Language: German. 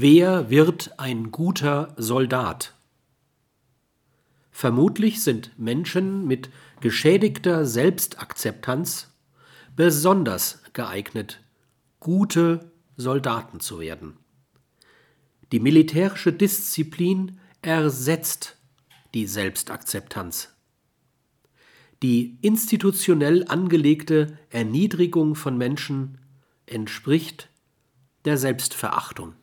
Wer wird ein guter Soldat? Vermutlich sind Menschen mit geschädigter Selbstakzeptanz besonders geeignet, gute Soldaten zu werden. Die militärische Disziplin ersetzt die Selbstakzeptanz. Die institutionell angelegte Erniedrigung von Menschen entspricht der Selbstverachtung.